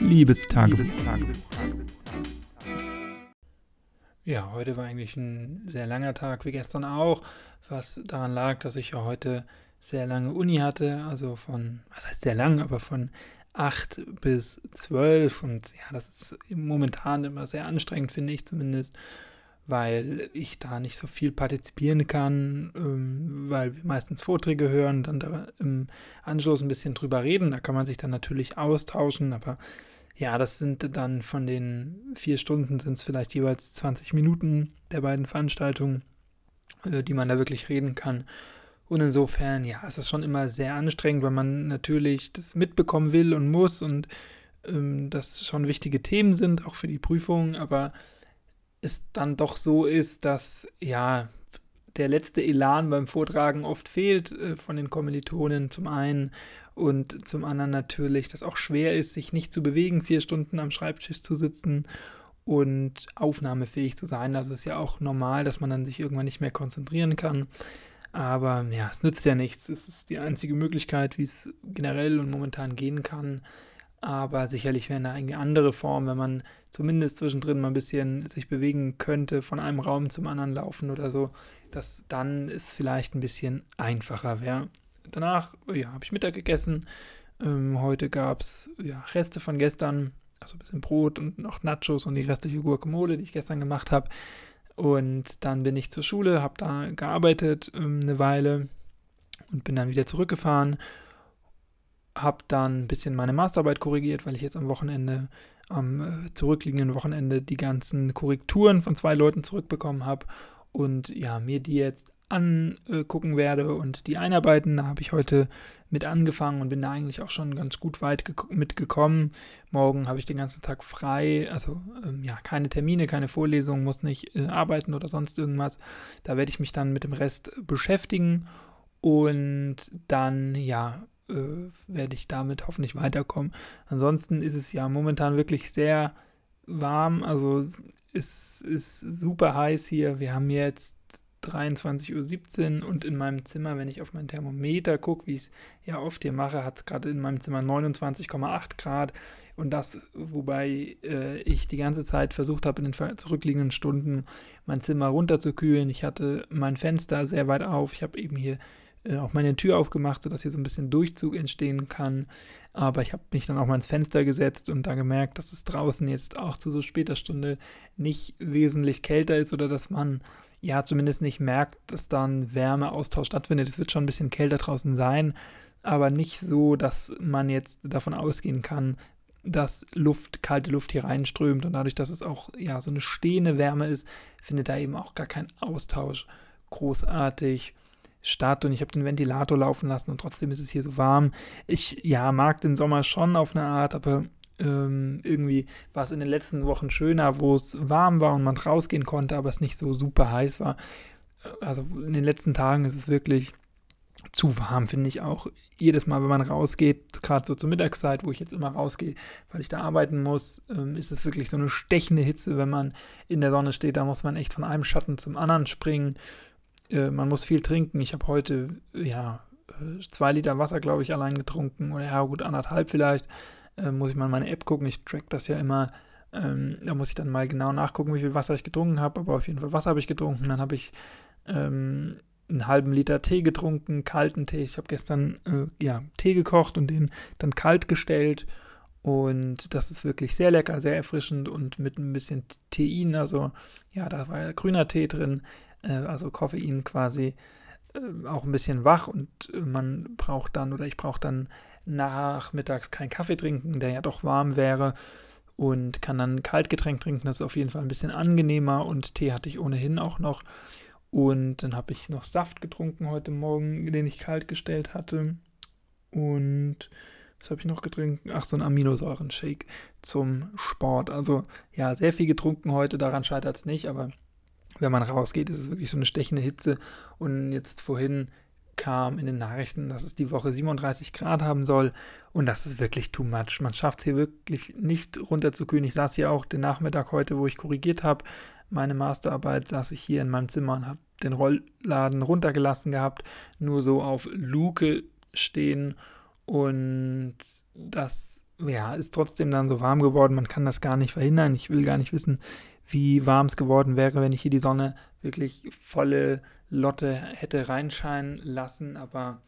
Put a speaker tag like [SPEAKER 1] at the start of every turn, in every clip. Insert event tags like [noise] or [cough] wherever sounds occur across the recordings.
[SPEAKER 1] Liebestagebuch. Ja, heute war eigentlich ein sehr langer Tag, wie gestern auch, was daran lag, dass ich ja heute sehr lange Uni hatte, also von, was heißt sehr lang, aber von 8 bis 12 und ja, das ist momentan immer sehr anstrengend, finde ich zumindest weil ich da nicht so viel partizipieren kann, ähm, weil wir meistens Vorträge hören, dann da im Anschluss ein bisschen drüber reden. Da kann man sich dann natürlich austauschen, aber ja, das sind dann von den vier Stunden sind es vielleicht jeweils 20 Minuten der beiden Veranstaltungen, äh, die man da wirklich reden kann. Und insofern, ja, es ist schon immer sehr anstrengend, weil man natürlich das mitbekommen will und muss und ähm, das schon wichtige Themen sind, auch für die Prüfung, aber es dann doch so ist, dass ja der letzte Elan beim Vortragen oft fehlt äh, von den Kommilitonen zum einen und zum anderen natürlich, dass auch schwer ist, sich nicht zu bewegen, vier Stunden am Schreibtisch zu sitzen und aufnahmefähig zu sein. Das ist ja auch normal, dass man dann sich irgendwann nicht mehr konzentrieren kann. Aber ja, es nützt ja nichts. Es ist die einzige Möglichkeit, wie es generell und momentan gehen kann. Aber sicherlich wäre eine andere Form, wenn man zumindest zwischendrin mal ein bisschen sich bewegen könnte, von einem Raum zum anderen laufen oder so, dass dann es vielleicht ein bisschen einfacher wäre. Danach ja, habe ich Mittag gegessen. Ähm, heute gab es ja, Reste von gestern, also ein bisschen Brot und noch Nachos und die restliche Guacamole, die ich gestern gemacht habe. Und dann bin ich zur Schule, habe da gearbeitet ähm, eine Weile und bin dann wieder zurückgefahren habe dann ein bisschen meine Masterarbeit korrigiert, weil ich jetzt am Wochenende, am äh, zurückliegenden Wochenende, die ganzen Korrekturen von zwei Leuten zurückbekommen habe und ja, mir die jetzt angucken werde und die einarbeiten. Da habe ich heute mit angefangen und bin da eigentlich auch schon ganz gut weit mitgekommen. Morgen habe ich den ganzen Tag frei, also ähm, ja, keine Termine, keine Vorlesungen, muss nicht äh, arbeiten oder sonst irgendwas. Da werde ich mich dann mit dem Rest beschäftigen und dann ja äh, werde ich damit hoffentlich weiterkommen. Ansonsten ist es ja momentan wirklich sehr warm, also es ist super heiß hier. Wir haben jetzt 23.17 Uhr und in meinem Zimmer, wenn ich auf mein Thermometer gucke, wie ich es ja oft hier mache, hat es gerade in meinem Zimmer 29,8 Grad und das, wobei äh, ich die ganze Zeit versucht habe, in den zurückliegenden Stunden mein Zimmer runterzukühlen. Ich hatte mein Fenster sehr weit auf. Ich habe eben hier äh, auch meine Tür aufgemacht, sodass hier so ein bisschen Durchzug entstehen kann. Aber ich habe mich dann auch mal ins Fenster gesetzt und da gemerkt, dass es draußen jetzt auch zu so später Stunde nicht wesentlich kälter ist oder dass man ja zumindest nicht merkt, dass da ein Wärmeaustausch stattfindet. Es wird schon ein bisschen kälter draußen sein, aber nicht so, dass man jetzt davon ausgehen kann, dass Luft, kalte Luft hier reinströmt und dadurch, dass es auch ja so eine stehende Wärme ist, findet da eben auch gar kein Austausch großartig statt und ich habe den Ventilator laufen lassen und trotzdem ist es hier so warm. Ich ja mag den Sommer schon auf eine Art, aber ähm, irgendwie war es in den letzten Wochen schöner, wo es warm war und man rausgehen konnte, aber es nicht so super heiß war. Also in den letzten Tagen ist es wirklich zu warm, finde ich auch. Jedes Mal, wenn man rausgeht, gerade so zur Mittagszeit, wo ich jetzt immer rausgehe, weil ich da arbeiten muss, ähm, ist es wirklich so eine stechende Hitze, wenn man in der Sonne steht. Da muss man echt von einem Schatten zum anderen springen. Äh, man muss viel trinken. Ich habe heute, ja, äh, zwei Liter Wasser, glaube ich, allein getrunken. Oder ja, gut, anderthalb vielleicht. Äh, muss ich mal in meine App gucken. Ich track das ja immer. Ähm, da muss ich dann mal genau nachgucken, wie viel Wasser ich getrunken habe. Aber auf jeden Fall Wasser habe ich getrunken. Dann habe ich ähm, einen halben Liter Tee getrunken, kalten Tee. Ich habe gestern äh, ja, Tee gekocht und den dann kalt gestellt. Und das ist wirklich sehr lecker, sehr erfrischend und mit ein bisschen Tein. Also ja, da war ja grüner Tee drin äh, also Koffein quasi äh, auch ein bisschen wach und äh, man braucht dann oder ich brauche dann nachmittags keinen Kaffee trinken, der ja doch warm wäre und kann dann Kaltgetränk trinken, das ist auf jeden Fall ein bisschen angenehmer und Tee hatte ich ohnehin auch noch und dann habe ich noch Saft getrunken heute Morgen, den ich kalt gestellt hatte und was habe ich noch getrunken? Ach, so ein Aminosäuren-Shake zum Sport. Also ja, sehr viel getrunken heute, daran scheitert es nicht, aber wenn man rausgeht, ist es wirklich so eine stechende Hitze. Und jetzt vorhin kam in den Nachrichten, dass es die Woche 37 Grad haben soll. Und das ist wirklich too much. Man schafft es hier wirklich nicht runterzukühlen. Ich saß hier auch den Nachmittag heute, wo ich korrigiert habe. Meine Masterarbeit saß ich hier in meinem Zimmer und habe den Rollladen runtergelassen gehabt. Nur so auf Luke stehen. Und das ja, ist trotzdem dann so warm geworden. Man kann das gar nicht verhindern. Ich will gar nicht wissen, wie warm es geworden wäre, wenn ich hier die Sonne wirklich volle Lotte hätte reinscheinen lassen. Aber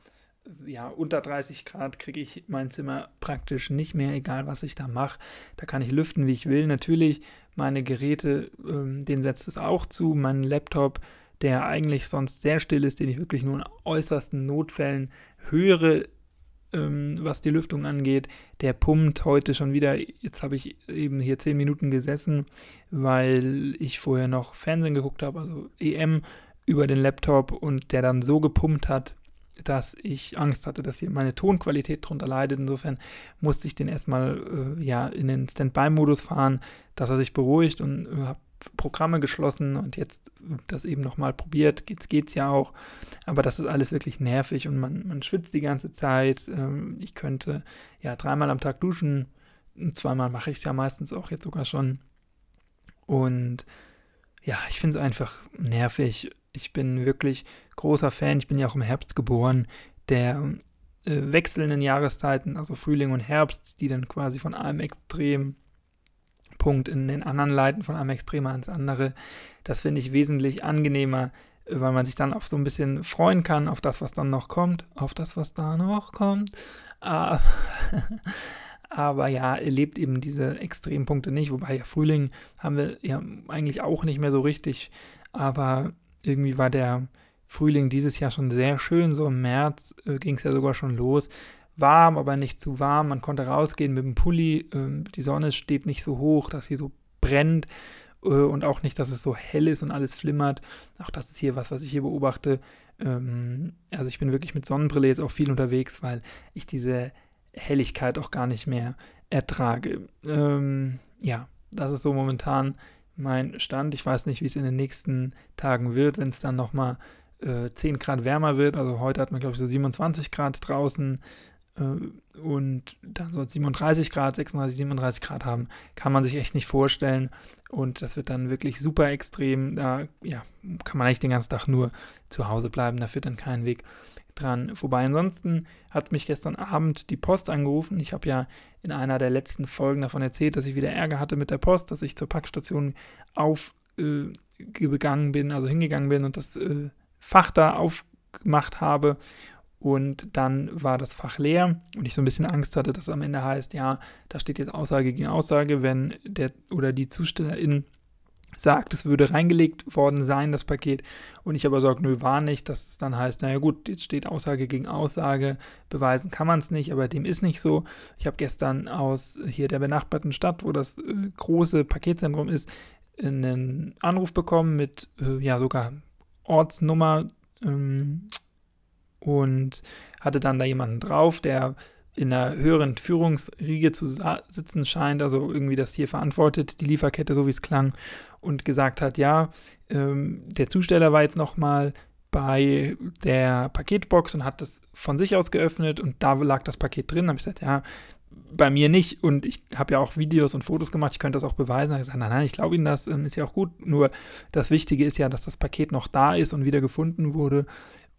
[SPEAKER 1] ja, unter 30 Grad kriege ich mein Zimmer praktisch nicht mehr, egal was ich da mache. Da kann ich lüften, wie ich will. Natürlich, meine Geräte, ähm, denen setzt es auch zu. Mein Laptop, der eigentlich sonst sehr still ist, den ich wirklich nur in äußersten Notfällen höre, ähm, was die Lüftung angeht. Der pumpt heute schon wieder. Jetzt habe ich eben hier 10 Minuten gesessen, weil ich vorher noch Fernsehen geguckt habe, also EM über den Laptop und der dann so gepumpt hat, dass ich Angst hatte, dass hier meine Tonqualität drunter leidet. Insofern musste ich den erstmal äh, ja, in den Standby-Modus fahren, dass er sich beruhigt und äh, habe Programme geschlossen und jetzt das eben nochmal probiert. Geht's, geht's ja auch. Aber das ist alles wirklich nervig und man, man schwitzt die ganze Zeit. Ähm, ich könnte ja dreimal am Tag duschen. Zweimal mache ich es ja meistens auch jetzt sogar schon. Und ja, ich finde es einfach nervig ich bin wirklich großer Fan. Ich bin ja auch im Herbst geboren, der äh, wechselnden Jahreszeiten, also Frühling und Herbst, die dann quasi von einem Extrempunkt in den anderen leiten, von einem Extremer ans andere. Das finde ich wesentlich angenehmer, weil man sich dann auch so ein bisschen freuen kann auf das, was dann noch kommt, auf das, was da noch kommt. Aber, [laughs] aber ja, erlebt eben diese Extrempunkte nicht, wobei ja Frühling haben wir ja eigentlich auch nicht mehr so richtig. Aber irgendwie war der Frühling dieses Jahr schon sehr schön. So im März äh, ging es ja sogar schon los. Warm, aber nicht zu warm. Man konnte rausgehen mit dem Pulli. Ähm, die Sonne steht nicht so hoch, dass sie so brennt. Äh, und auch nicht, dass es so hell ist und alles flimmert. Auch das ist hier was, was ich hier beobachte. Ähm, also ich bin wirklich mit Sonnenbrille jetzt auch viel unterwegs, weil ich diese Helligkeit auch gar nicht mehr ertrage. Ähm, ja, das ist so momentan mein Stand. Ich weiß nicht, wie es in den nächsten Tagen wird, wenn es dann nochmal äh, 10 Grad wärmer wird. Also heute hat man, glaube ich, so 27 Grad draußen äh, und dann soll es 37 Grad, 36, 37 Grad haben. Kann man sich echt nicht vorstellen. Und das wird dann wirklich super extrem. Da ja, kann man eigentlich den ganzen Tag nur zu Hause bleiben. Da führt dann kein Weg dran vorbei. Ansonsten hat mich gestern Abend die Post angerufen. Ich habe ja in einer der letzten Folgen davon erzählt, dass ich wieder Ärger hatte mit der Post, dass ich zur Packstation aufgegangen äh, bin, also hingegangen bin und das äh, Fach da aufgemacht habe. Und dann war das Fach leer und ich so ein bisschen Angst hatte, dass es am Ende heißt, ja, da steht jetzt Aussage gegen Aussage, wenn der oder die Zustellerin sagt, es würde reingelegt worden sein, das Paket, und ich aber sage, nö, war nicht, dass es dann heißt, naja gut, jetzt steht Aussage gegen Aussage, beweisen kann man es nicht, aber dem ist nicht so. Ich habe gestern aus hier der benachbarten Stadt, wo das äh, große Paketzentrum ist, einen Anruf bekommen mit, äh, ja, sogar Ortsnummer ähm, und hatte dann da jemanden drauf, der in einer höheren Führungsriege zu sitzen scheint, also irgendwie das hier verantwortet, die Lieferkette, so wie es klang, und gesagt hat, ja, ähm, der Zusteller war jetzt nochmal bei der Paketbox und hat das von sich aus geöffnet und da lag das Paket drin. Da habe ich gesagt, ja, bei mir nicht und ich habe ja auch Videos und Fotos gemacht, ich könnte das auch beweisen. Da habe ich gesagt, nein, nein, ich glaube Ihnen das, ähm, ist ja auch gut. Nur das Wichtige ist ja, dass das Paket noch da ist und wieder gefunden wurde.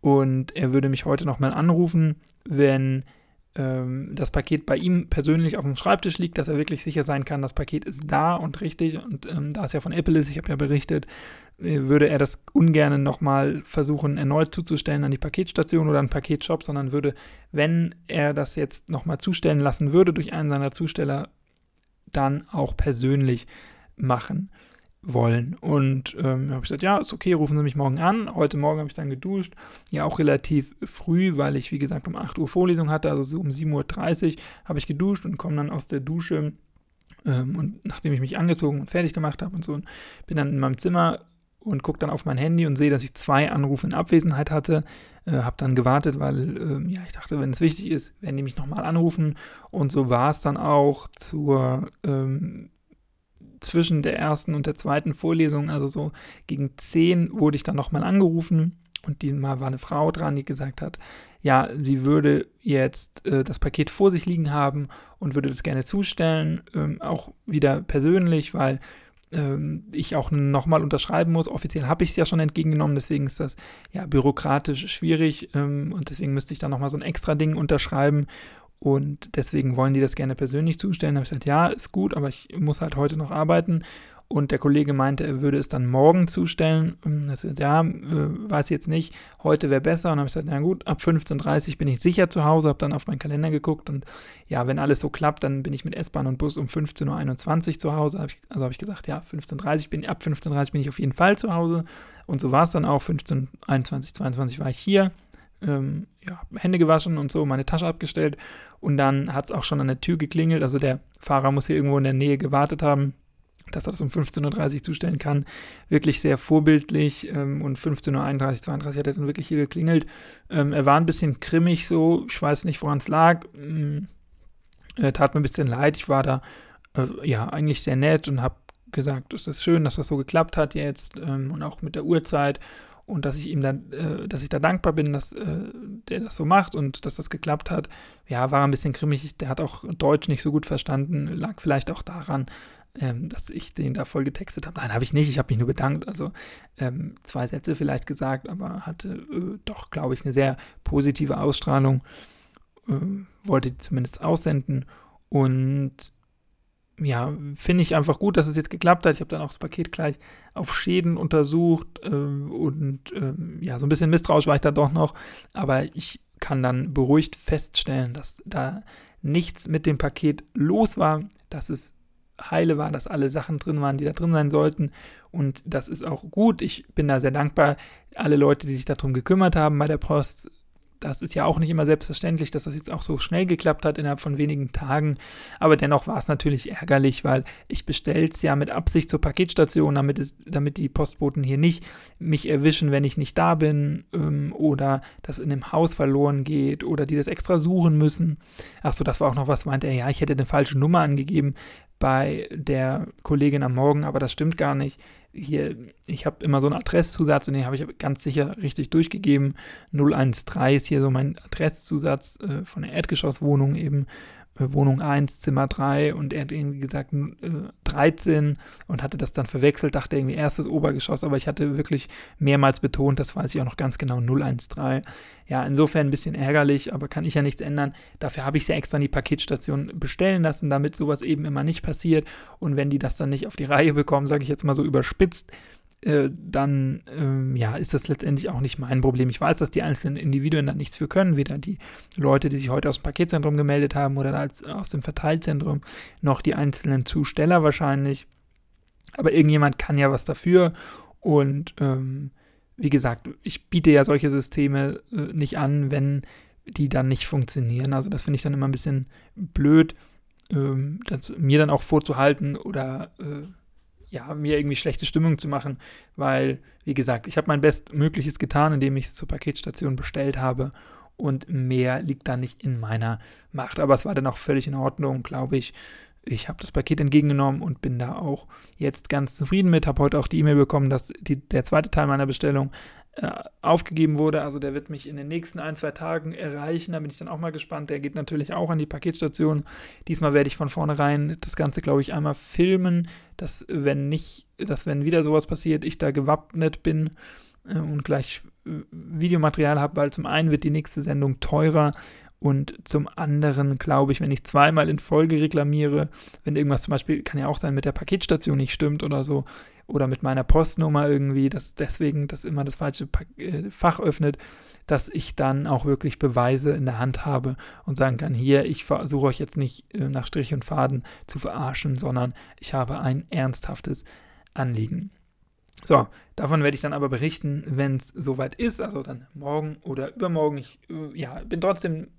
[SPEAKER 1] Und er würde mich heute nochmal anrufen, wenn ähm, das Paket bei ihm persönlich auf dem Schreibtisch liegt, dass er wirklich sicher sein kann, das Paket ist da und richtig. Und ähm, da es ja von Apple ist, ich habe ja berichtet, äh, würde er das ungern nochmal versuchen, erneut zuzustellen an die Paketstation oder an Paketshop, sondern würde, wenn er das jetzt nochmal zustellen lassen würde durch einen seiner Zusteller, dann auch persönlich machen wollen. Und ähm, habe ich gesagt, ja, ist okay, rufen Sie mich morgen an. Heute Morgen habe ich dann geduscht. Ja, auch relativ früh, weil ich, wie gesagt, um 8 Uhr Vorlesung hatte, also so um 7.30 Uhr habe ich geduscht und komme dann aus der Dusche. Ähm, und nachdem ich mich angezogen und fertig gemacht habe und so, und bin dann in meinem Zimmer und gucke dann auf mein Handy und sehe, dass ich zwei Anrufe in Abwesenheit hatte. Äh, habe dann gewartet, weil äh, ja, ich dachte, wenn es wichtig ist, werden die mich nochmal anrufen. Und so war es dann auch zur ähm, zwischen der ersten und der zweiten Vorlesung, also so gegen zehn, wurde ich dann nochmal angerufen und diesmal war eine Frau dran, die gesagt hat, ja, sie würde jetzt äh, das Paket vor sich liegen haben und würde das gerne zustellen, ähm, auch wieder persönlich, weil ähm, ich auch nochmal unterschreiben muss. Offiziell habe ich es ja schon entgegengenommen, deswegen ist das ja bürokratisch schwierig ähm, und deswegen müsste ich dann nochmal so ein extra Ding unterschreiben und deswegen wollen die das gerne persönlich zustellen. Da habe ich gesagt, ja, ist gut, aber ich muss halt heute noch arbeiten. Und der Kollege meinte, er würde es dann morgen zustellen. Das ja, äh, weiß jetzt nicht, heute wäre besser. Und habe ich gesagt, na gut, ab 15.30 Uhr bin ich sicher zu Hause, habe dann auf meinen Kalender geguckt und ja, wenn alles so klappt, dann bin ich mit S-Bahn und Bus um 15.21 Uhr zu Hause. also habe ich gesagt, ja, 15.30 Uhr bin ab 15.30 Uhr bin ich auf jeden Fall zu Hause. Und so war es dann auch. 15.21, 22 war ich hier. Ähm, ja, Hände gewaschen und so, meine Tasche abgestellt. Und dann hat es auch schon an der Tür geklingelt. Also der Fahrer muss hier irgendwo in der Nähe gewartet haben dass er das um 15.30 Uhr zustellen kann. Wirklich sehr vorbildlich ähm, und 15.31 Uhr, 32 hat er dann wirklich hier geklingelt. Ähm, er war ein bisschen grimmig so, ich weiß nicht, woran es lag. Ähm, er tat mir ein bisschen leid, ich war da äh, ja eigentlich sehr nett und habe gesagt, es ist schön, dass das so geklappt hat jetzt ähm, und auch mit der Uhrzeit und dass ich ihm dann, äh, dass ich da dankbar bin, dass äh, der das so macht und dass das geklappt hat. Ja, war ein bisschen grimmig. Der hat auch Deutsch nicht so gut verstanden, lag vielleicht auch daran, ähm, dass ich den da voll getextet habe. Nein, habe ich nicht. Ich habe mich nur bedankt. Also ähm, zwei Sätze vielleicht gesagt, aber hatte äh, doch, glaube ich, eine sehr positive Ausstrahlung. Äh, wollte die zumindest aussenden. Und ja, finde ich einfach gut, dass es jetzt geklappt hat. Ich habe dann auch das Paket gleich auf Schäden untersucht äh, und ähm, ja, so ein bisschen misstrauisch war ich da doch noch. Aber ich kann dann beruhigt feststellen, dass da nichts mit dem Paket los war, dass es heile war, dass alle Sachen drin waren, die da drin sein sollten. Und das ist auch gut. Ich bin da sehr dankbar. Alle Leute, die sich darum gekümmert haben bei der Post, das ist ja auch nicht immer selbstverständlich, dass das jetzt auch so schnell geklappt hat innerhalb von wenigen Tagen. Aber dennoch war es natürlich ärgerlich, weil ich bestelle es ja mit Absicht zur Paketstation, damit, es, damit die Postboten hier nicht mich erwischen, wenn ich nicht da bin ähm, oder das in dem Haus verloren geht oder die das extra suchen müssen. Achso, das war auch noch was, meinte er, ja, ich hätte eine falsche Nummer angegeben bei der Kollegin am Morgen, aber das stimmt gar nicht. Hier, ich habe immer so einen Adresszusatz und den habe ich ganz sicher richtig durchgegeben. 013 ist hier so mein Adresszusatz äh, von der Erdgeschosswohnung eben. Äh, Wohnung 1, Zimmer 3 und er hat irgendwie gesagt äh, 13 und hatte das dann verwechselt, dachte irgendwie erstes Obergeschoss, aber ich hatte wirklich mehrmals betont, das weiß ich auch noch ganz genau, 013. Ja, insofern ein bisschen ärgerlich, aber kann ich ja nichts ändern. Dafür habe ich es ja extra in die Paketstation bestellen lassen, damit sowas eben immer nicht passiert und wenn die das dann nicht auf die Reihe bekommen, sage ich jetzt mal so überspitzt, äh, dann ähm, ja, ist das letztendlich auch nicht mein Problem. Ich weiß, dass die einzelnen Individuen da nichts für können, weder die Leute, die sich heute aus dem Paketzentrum gemeldet haben oder als, aus dem Verteilzentrum, noch die einzelnen Zusteller wahrscheinlich. Aber irgendjemand kann ja was dafür und ähm, wie gesagt, ich biete ja solche Systeme äh, nicht an, wenn die dann nicht funktionieren. Also das finde ich dann immer ein bisschen blöd, ähm, mir dann auch vorzuhalten oder äh, ja, mir irgendwie schlechte Stimmung zu machen, weil, wie gesagt, ich habe mein Bestmögliches getan, indem ich es zur Paketstation bestellt habe und mehr liegt da nicht in meiner Macht. Aber es war dann auch völlig in Ordnung, glaube ich. Ich habe das Paket entgegengenommen und bin da auch jetzt ganz zufrieden mit. Habe heute auch die E-Mail bekommen, dass die, der zweite Teil meiner Bestellung aufgegeben wurde. Also der wird mich in den nächsten ein, zwei Tagen erreichen. Da bin ich dann auch mal gespannt. Der geht natürlich auch an die Paketstation. Diesmal werde ich von vornherein das Ganze, glaube ich, einmal filmen, dass wenn nicht, dass wenn wieder sowas passiert, ich da gewappnet bin äh, und gleich äh, Videomaterial habe, weil zum einen wird die nächste Sendung teurer und zum anderen glaube ich, wenn ich zweimal in Folge reklamiere, wenn irgendwas zum Beispiel, kann ja auch sein, mit der Paketstation nicht stimmt oder so, oder mit meiner Postnummer irgendwie, dass deswegen das immer das falsche äh, Fach öffnet, dass ich dann auch wirklich Beweise in der Hand habe und sagen kann, hier, ich versuche euch jetzt nicht äh, nach Strich und Faden zu verarschen, sondern ich habe ein ernsthaftes Anliegen. So, davon werde ich dann aber berichten, wenn es soweit ist, also dann morgen oder übermorgen. Ich äh, ja, bin trotzdem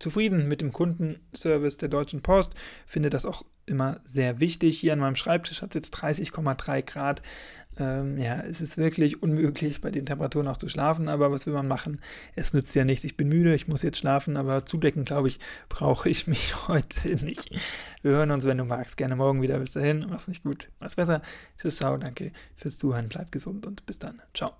[SPEAKER 1] zufrieden mit dem Kundenservice der Deutschen Post, finde das auch immer sehr wichtig. Hier an meinem Schreibtisch hat es jetzt 30,3 Grad. Ähm, ja, es ist wirklich unmöglich, bei den Temperaturen auch zu schlafen, aber was will man machen? Es nützt ja nichts. Ich bin müde, ich muss jetzt schlafen, aber zudecken, glaube ich, brauche ich mich [laughs] heute nicht. Wir hören uns, wenn du magst, gerne morgen wieder. Bis dahin, mach's nicht gut, mach's besser. Tschüss, ciao, danke fürs Zuhören, bleib gesund und bis dann. Ciao.